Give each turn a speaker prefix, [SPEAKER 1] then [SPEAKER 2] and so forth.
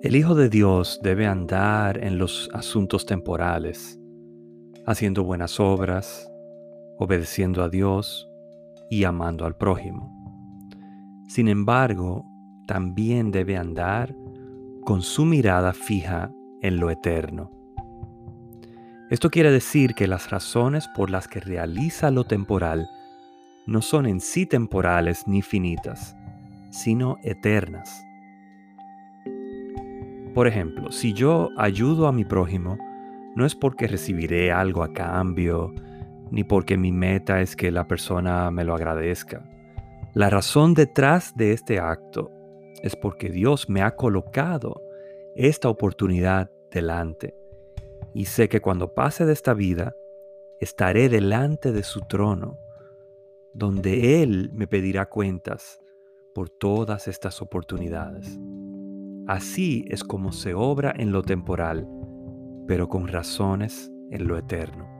[SPEAKER 1] El Hijo de Dios debe andar en los asuntos temporales, haciendo buenas obras, obedeciendo a Dios y amando al prójimo. Sin embargo, también debe andar con su mirada fija en lo eterno. Esto quiere decir que las razones por las que realiza lo temporal no son en sí temporales ni finitas, sino eternas. Por ejemplo, si yo ayudo a mi prójimo, no es porque recibiré algo a cambio, ni porque mi meta es que la persona me lo agradezca. La razón detrás de este acto es porque Dios me ha colocado esta oportunidad delante y sé que cuando pase de esta vida, estaré delante de su trono, donde Él me pedirá cuentas por todas estas oportunidades. Así es como se obra en lo temporal, pero con razones en lo eterno.